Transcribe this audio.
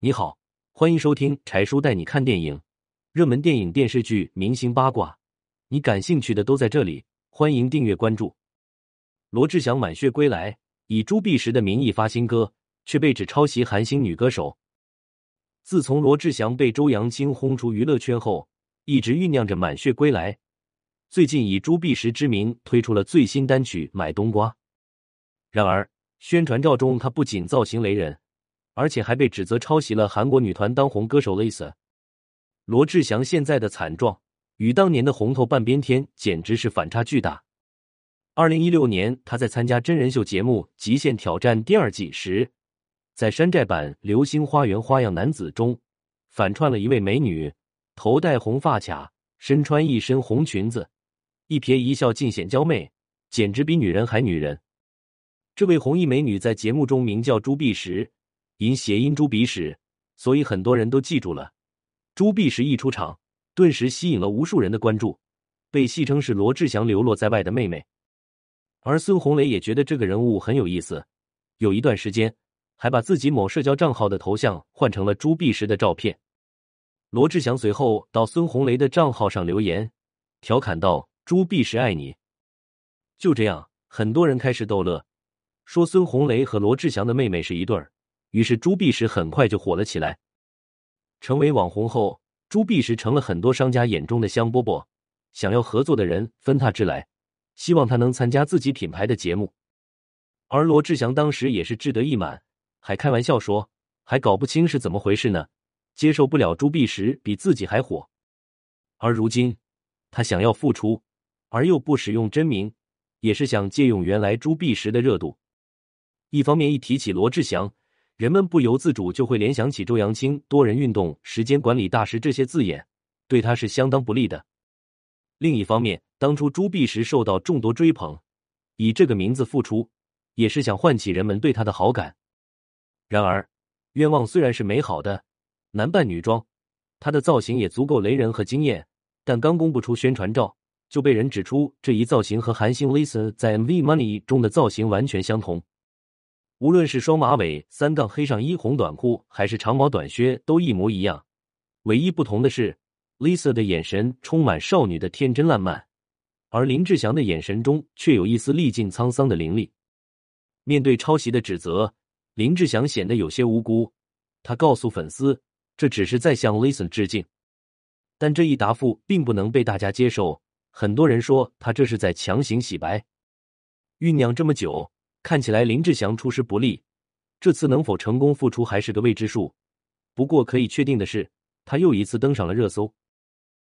你好，欢迎收听柴叔带你看电影，热门电影、电视剧、明星八卦，你感兴趣的都在这里。欢迎订阅关注。罗志祥满血归来，以朱碧石的名义发新歌，却被指抄袭韩星女歌手。自从罗志祥被周扬青轰出娱乐圈后，一直酝酿着满血归来。最近以朱碧石之名推出了最新单曲《买冬瓜》。然而，宣传照中他不仅造型雷人，而且还被指责抄袭了韩国女团当红歌手 Lisa。罗志祥现在的惨状与当年的红透半边天简直是反差巨大。二零一六年，他在参加真人秀节目《极限挑战》第二季时，在山寨版《流星花园花样男子》中反串了一位美女，头戴红发卡，身穿一身红裙子，一瞥一笑尽显娇媚，简直比女人还女人。这位红衣美女在节目中名叫朱碧石，因谐音“猪鼻屎”，所以很多人都记住了。朱碧石一出场，顿时吸引了无数人的关注，被戏称是罗志祥流落在外的妹妹。而孙红雷也觉得这个人物很有意思，有一段时间还把自己某社交账号的头像换成了朱碧石的照片。罗志祥随后到孙红雷的账号上留言，调侃道：“朱碧石爱你。”就这样，很多人开始逗乐。说孙红雷和罗志祥的妹妹是一对儿，于是朱碧石很快就火了起来。成为网红后，朱碧石成了很多商家眼中的香饽饽，想要合作的人纷他之来，希望他能参加自己品牌的节目。而罗志祥当时也是志得意满，还开玩笑说还搞不清是怎么回事呢，接受不了朱碧石比自己还火。而如今他想要复出，而又不使用真名，也是想借用原来朱碧石的热度。一方面，一提起罗志祥，人们不由自主就会联想起周扬青、多人运动、时间管理大师这些字眼，对他是相当不利的。另一方面，当初朱碧石受到众多追捧，以这个名字复出，也是想唤起人们对他的好感。然而，愿望虽然是美好的，男扮女装，他的造型也足够雷人和惊艳，但刚公布出宣传照，就被人指出这一造型和韩星 Lisa 在 MV Money 中的造型完全相同。无论是双马尾、三杠黑上衣、红短裤，还是长毛短靴，都一模一样。唯一不同的是，Lisa 的眼神充满少女的天真烂漫，而林志祥的眼神中却有一丝历尽沧桑的凌厉。面对抄袭的指责，林志祥显得有些无辜。他告诉粉丝，这只是在向 Lisa 致敬。但这一答复并不能被大家接受，很多人说他这是在强行洗白。酝酿这么久。看起来林志祥出师不利，这次能否成功复出还是个未知数。不过可以确定的是，他又一次登上了热搜。